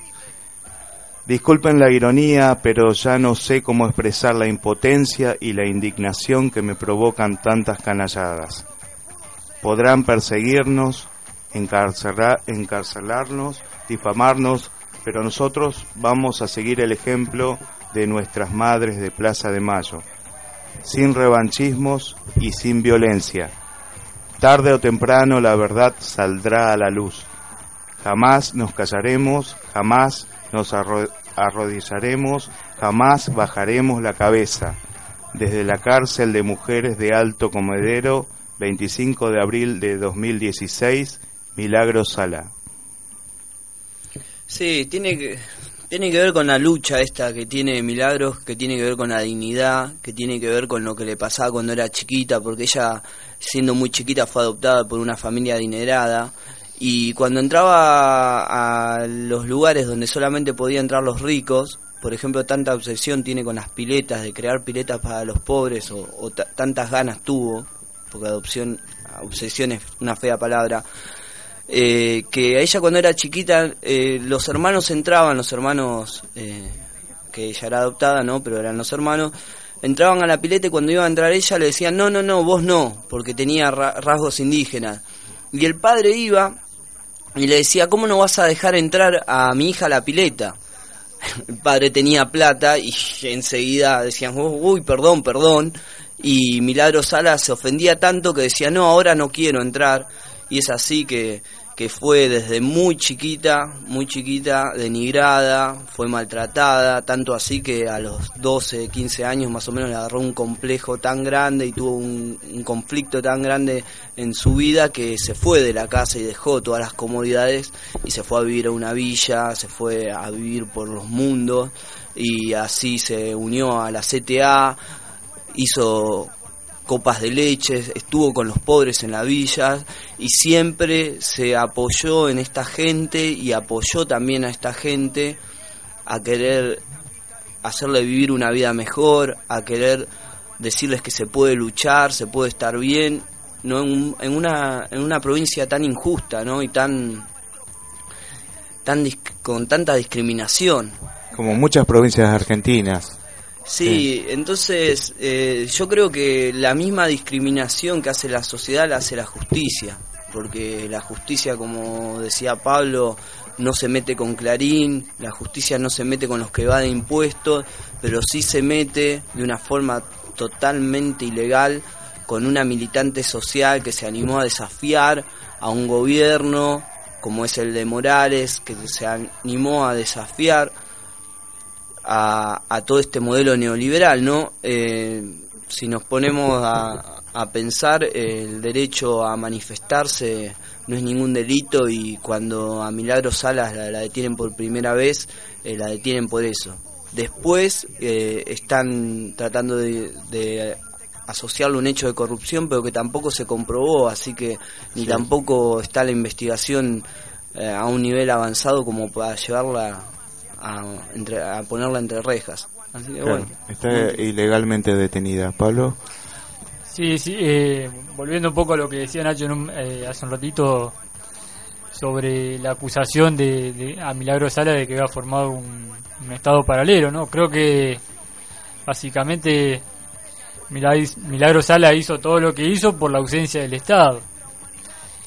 Disculpen la ironía, pero ya no sé cómo expresar la impotencia y la indignación que me provocan tantas canalladas. Podrán perseguirnos, encarcelar, encarcelarnos, difamarnos, pero nosotros vamos a seguir el ejemplo de nuestras madres de Plaza de Mayo, sin revanchismos y sin violencia. Tarde o temprano la verdad saldrá a la luz. Jamás nos callaremos, jamás nos arrodillaremos, jamás bajaremos la cabeza. Desde la cárcel de mujeres de Alto Comedero, 25 de abril de 2016, Milagro Sala. Sí, tiene que, tiene que ver con la lucha esta que tiene Milagros, que tiene que ver con la dignidad, que tiene que ver con lo que le pasaba cuando era chiquita, porque ella, siendo muy chiquita, fue adoptada por una familia adinerada. Y cuando entraba a los lugares donde solamente podían entrar los ricos, por ejemplo, tanta obsesión tiene con las piletas, de crear piletas para los pobres, o, tantas ganas tuvo, porque adopción, obsesión es una fea palabra, eh, que a ella cuando era chiquita, eh, los hermanos entraban, los hermanos, eh, que ella era adoptada, ¿no? Pero eran los hermanos, entraban a la pileta y cuando iba a entrar ella le decían, no, no, no, vos no, porque tenía rasgos indígenas. Y el padre iba y le decía, ¿cómo no vas a dejar entrar a mi hija a la pileta? El padre tenía plata y enseguida decían, uy, perdón, perdón. Y Milagro Sala se ofendía tanto que decía, no, ahora no quiero entrar. Y es así que que fue desde muy chiquita, muy chiquita, denigrada, fue maltratada, tanto así que a los 12, 15 años más o menos le agarró un complejo tan grande y tuvo un, conflicto tan grande en su vida que se fue de la casa y dejó todas las comodidades y se fue a vivir a una villa, se fue a vivir por los mundos y así se unió a la CTA, hizo copas de leche, estuvo con los pobres en la villa y siempre se apoyó en esta gente y apoyó también a esta gente a querer hacerle vivir una vida mejor, a querer decirles que se puede luchar, se puede estar bien, no en, en una en una provincia tan injusta, ¿no? y tan tan con tanta discriminación. Como muchas provincias argentinas. Sí, entonces eh, yo creo que la misma discriminación que hace la sociedad la hace la justicia, porque la justicia, como decía Pablo, no se mete con Clarín, la justicia no se mete con los que va de impuestos, pero sí se mete de una forma totalmente ilegal con una militante social que se animó a desafiar a un gobierno como es el de Morales, que se animó a desafiar a, todo este modelo neoliberal, ¿no? Eh, si nos ponemos a, a, pensar, el derecho a manifestarse no es ningún delito y cuando a Milagro Salas la, detienen por primera vez, eh, la detienen por eso. después eh, están tratando de, de asociarlo a un hecho de corrupción, pero que tampoco se comprobó, así que ni Sí. tampoco está la investigación eh, a un nivel avanzado como para llevarla a, entre- a ponerla entre rejas. Así que Claro, bueno. está ilegalmente detenida. Pablo. Sí, sí, eh, volviendo un poco a lo que decía Nacho en un- eh, hace un ratito sobre la acusación de, de- a Milagro Sala de que había formado un, un estado paralelo, ¿no? Creo que básicamente Milagro, Sala hizo todo lo que hizo por la ausencia del Estado.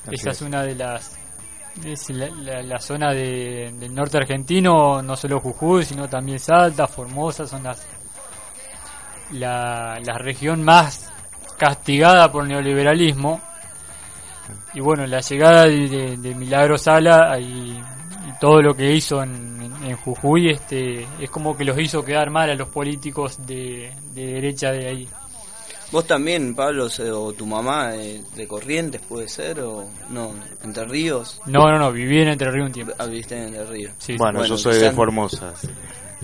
Así Esa es. es una de las es la, la- la zona de- del norte argentino, no solo Jujuy, sino también Salta, Formosa, son las la, la región más castigada por el neoliberalismo. Y bueno, la llegada de, de- Milagro Sala y, todo lo que hizo en, en- en Jujuy este, es como que los hizo quedar mal a los políticos de, de derecha de ahí. ¿Vos también, Pablo, o tu mamá eh, de Corrientes puede ser? ¿O no? ¿Entre Ríos? No, no, no, viví en Entre Ríos un tiempo. Ah, viviste en Entre Ríos. Sí, bueno, yo soy de Formosa.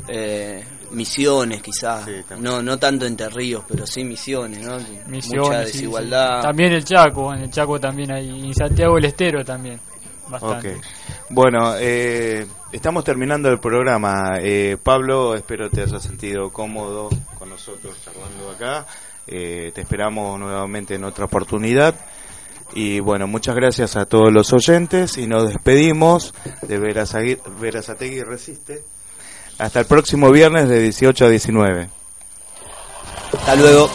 eh, misiones, quizás. no, no tanto Entre Ríos, pero sí Misiones, ¿no? Misiones, Mucha desigualdad. sí. También el Chaco, en el Chaco también hay, y Santiago del Estero también, bastante. Ok. Bueno, eh, estamos terminando el programa. Eh, Pablo, espero te hayas sentido cómodo con nosotros charlando acá. Eh, te esperamos nuevamente en otra oportunidad. Y bueno, muchas gracias a todos los oyentes y nos despedimos de Verazategui Resiste. Hasta el próximo viernes de 18 a 19. Hasta luego.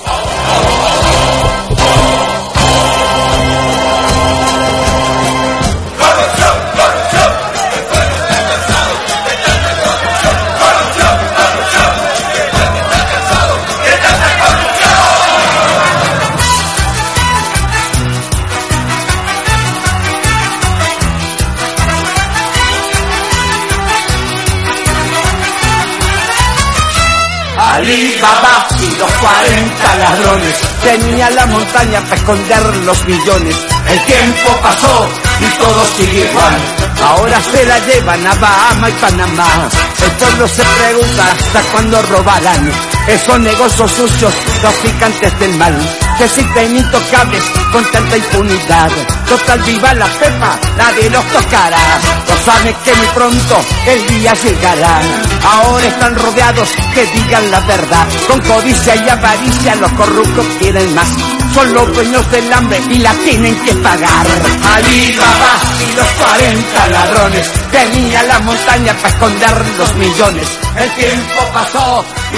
40 ladrones tenía la montaña para esconder los millones. El tiempo pasó y todo sigue igual. Ahora se la llevan a Bahama y Panamá. El pueblo se pregunta hasta cuándo robarán esos negocios sucios, traficantes del mal, que siguen intocables con tanta impunidad. Total viva la pepa, nadie los tocará. No saben que muy pronto el día llegará. Ahora están rodeados, que digan la verdad. Con codicia y avaricia los corruptos quieren más. Son los dueños del hambre y la tienen que pagar. Ali Baba y los 40 ladrones tenían la montaña para esconder los millones. El tiempo pasó. y